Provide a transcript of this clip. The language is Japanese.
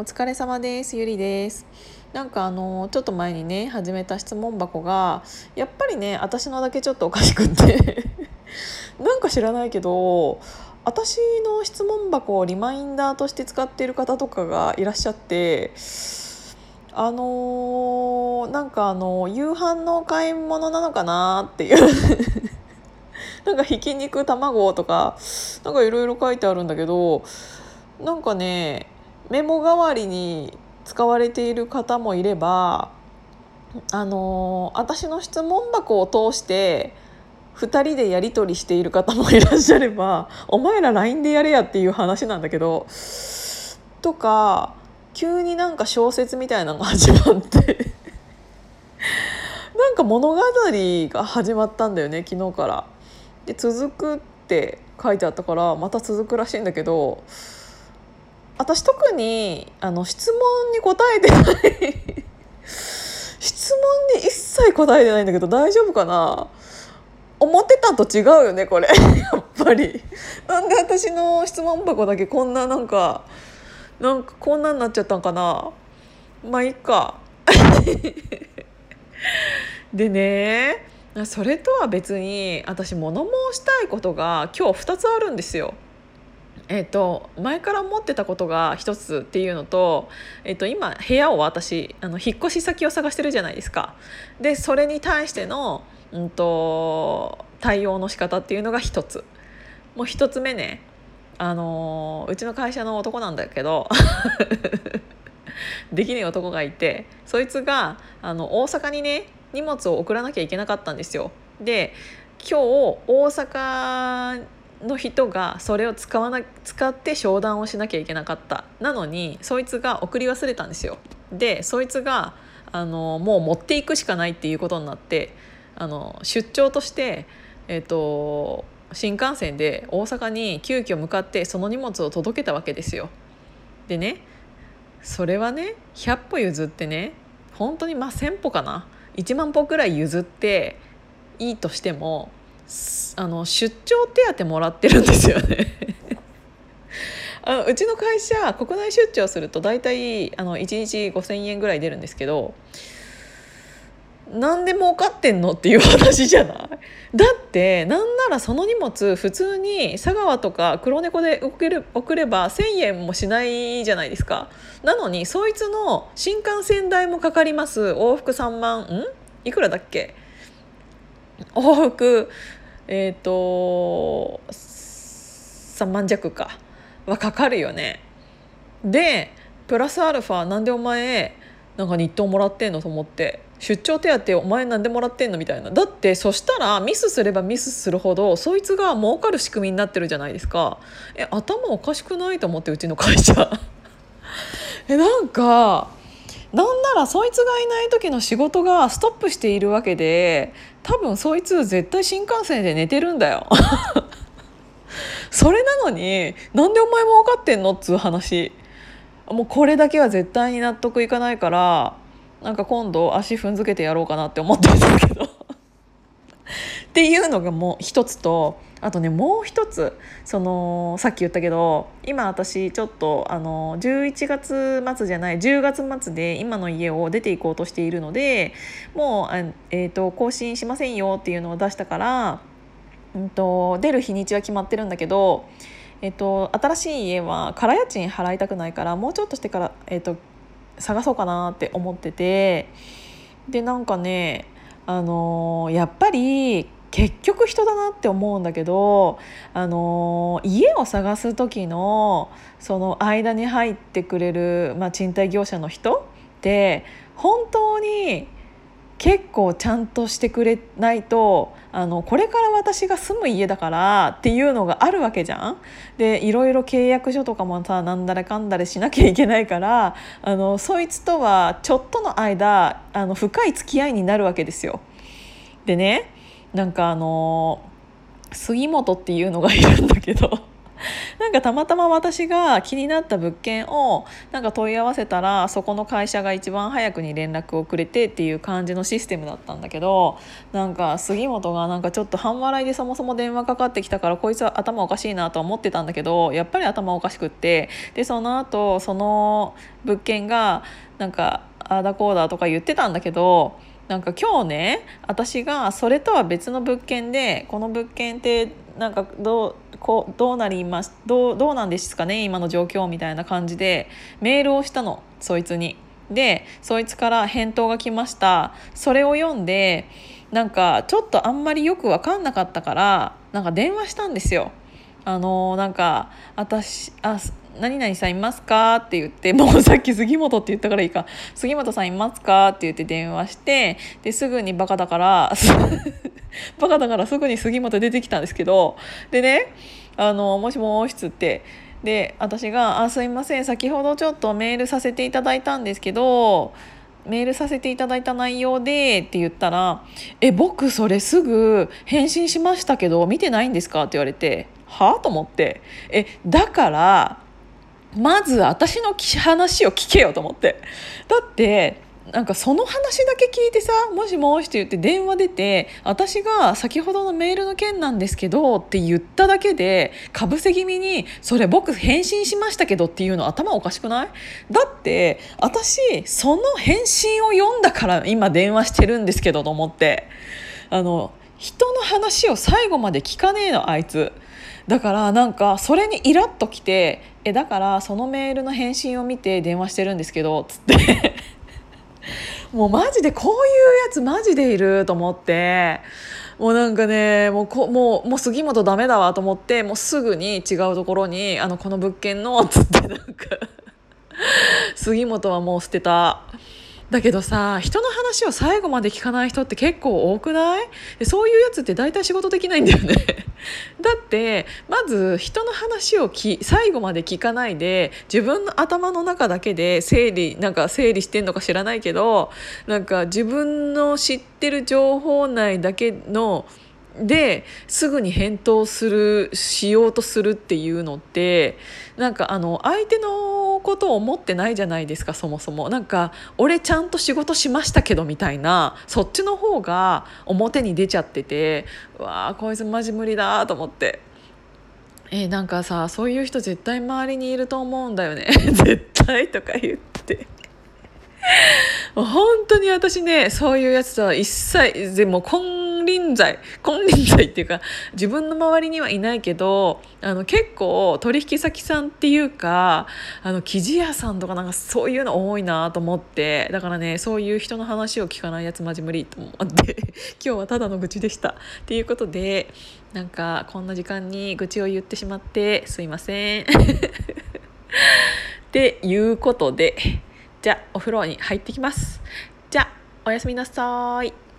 お疲れ様です。ゆりです。なんかあのちょっと前にね始めた質問箱がやっぱりね私のだけちょっとおかしくって。なんか知らないけど私の質問箱をリマインダーとして使っている方とかがいらっしゃってあのー、なんかあの夕飯の買い物なのかなっていう。なんかひき肉卵とかなんかいろいろ書いてあるんだけどなんかねメモ代わりに使われている方もいればあの私の質問箱を通して2人でやり取りしている方もいらっしゃれば「お前ら LINE でやれや」っていう話なんだけどとか急になんか小説みたいなのが始まって なんか物語が始まったんだよね昨日から。で続くって書いてあったからまた続くらしいんだけど私特にあの質問に答えてない。質問に一切答えてないんだけど大丈夫かな？思ってたと違うよねこれ。やっぱり。なんで私の質問箱だけこんななんかなんかこんなになっちゃったんかな？まあいいか。でねそれとは別に私物申したいことが今日2つあるんですよ。えーと、前から思ってたことが一つっていうのと,、えーと、今部屋を私あの引っ越し先を探してるじゃないですか。でそれに対しての、うんと、対応の仕方っていうのが一つ。もう一つ目ねあのうちの会社の男なんだけど できない男がいてそいつがあの大阪にね荷物を送らなきゃいけなかったんですよ。で今日大阪の人がそれを使わな使って商談をしなきゃいけなかったなのにそいつが送り忘れたんですよ。でそいつがあのもう持っていくしかないっていうことになってあの出張として、えーと、新幹線で大阪に急遽向かってその荷物を届けたわけですよ。でねそれはね100歩譲ってね本当にまあ1,000歩かな1万歩くらい譲っていいとしてもあの出張手当もらってるんですよね。あのうちの会社国内出張すると大体あの1日5,000円ぐらい出るんですけど何で儲かってんのっていう話じゃない？だってなんならその荷物普通に佐川とか黒猫で送れ送れば1,000円もしないじゃないですか。なのにそいつの新幹線代もかかります。往復3万ん？いくらだっけ？往復えっ、ー、と3万弱か。はかかるよね。でプラスアルファなんでお前なんか日当もらってんのと思って出張手当お前なんでもらってんのみたいな。だってそしたらミスすればミスするほどそいつが儲かる仕組みになってるじゃないですか。え頭おかしくないと思ってうちの会社。えなんかなんならそいつがいない時の仕事がストップしているわけで多分そいつ絶対新幹線で寝てるんだよ。それなのになんでお前も分かってんのっつう話。もうこれだけは絶対に納得いかないからなんか今度足踏んづけてやろうかなって思ってるんだけど。っていうのがもう一つとあとねもう一つそのさっき言ったけど今私ちょっとあの11月末じゃない10月末で今の家を出ていこうとしているのでもう、えーと、更新しませんよっていうのを出したから、うんと、出る日にちは決まってるんだけど、えーと、新しい家は空家賃払いたくないからもうちょっとしてから、えー、と探そうかなって思っててでなんかねあのー、やっぱり結局人だなって思うんだけど、あのー、家を探す時のその間に入ってくれる、まあ、賃貸業者の人って本当に結構ちゃんとしてくれないとあのこれから私が住む家だからっていうのがあるわけじゃん。でいろいろ契約書とかもさなんだらかんだらしなきゃいけないからあのそいつとはちょっとの間あの深い付き合いになるわけですよ。でねなんかあの杉本っていうのがいるんだけど なんかたまたま私が気になった物件をなんか問い合わせたらそこの会社が一番早くに連絡をくれてっていう感じのシステムだったんだけどなんか杉本がなんかちょっと半笑いでそもそも電話かかってきたからこいつは頭おかしいなと思ってたんだけどやっぱり頭おかしくってでその後その物件がなんかああだこうだとか言ってたんだけどなんか今日ね私がそれとは別の物件でこの物件ってなんかどうこうどうなりますどうどうなんですかね今の状況みたいな感じでメールをしたのそいつに。でそいつから返答が来ましたそれを読んでなんかちょっとあんまりよく分かんなかったからなんか電話したんですよ。あのなんか私あ何々さんいますか?」って言ってもうさっき杉本って言ったからいいか「杉本さんいますか?」って言って電話してですぐにバカだから バカだからすぐに杉本出てきたんですけどでね「あのもしもし」っつってで私が「あすいません先ほどちょっとメールさせていただいたんですけど」メールさせていただいた内容でって言ったら「え僕それすぐ返信しましたけど見てないんですか?」って言われて「は？あ?」と思って「えだからまず私の話を聞けよと思って。だってなんかその話だけ聞いてさ「もしもし」って言って電話出て私が先ほどのメールの件なんですけどって言っただけでかぶせ気味に「それ僕返信しましたけど」っていうの頭おかしくない？だって私その返信を読んだから今電話してるんですけどと思って。あの人の話を最後まで聞かねえのあいつ。だからなんかそれにイラッときて「えだからそのメールの返信を見て電話してるんですけど」つって。もうマジでこういうやつマジでいると思って。もうなんかねもうこもうもう杉本ダメだわと思ってもうすぐに違うところに「あのこの物件の」つってなんか。杉本はもう捨てた。だけどさ人の話を最後まで聞かない人って結構多くない？そういうやつって大体仕事できないんだよね。だってまず人の話をき最後まで聞かないで自分の頭の中だけで整理なんか整理してんのか知らないけどなんか自分の知ってる情報内だけのですぐに返答するしようとするっていうのってなんかあの相手のことを思ってないじゃないですかそもそも。なんか俺ちゃんと仕事しましたけどみたいなそっちの方が表に出ちゃっててうわあこいつマジ無理だと思って。えー、なんかさそういう人絶対周りにいると思うんだよね。絶対とか言って。本当に私ねそういうやつとは一切でも金輪際 金輪際っていうか自分の周りにはいないけどあの結構取引先さんっていうかあの生地屋さんとかなんかそういうの多いなと思ってだからねそういう人の話を聞かないやつマジ無理と思って 今日はただの愚痴でした。っていうことでなんかこんな時間に愚痴を言ってしまってすいません。っていうことで。じゃあお風呂に入ってきますじゃあおやすみなさい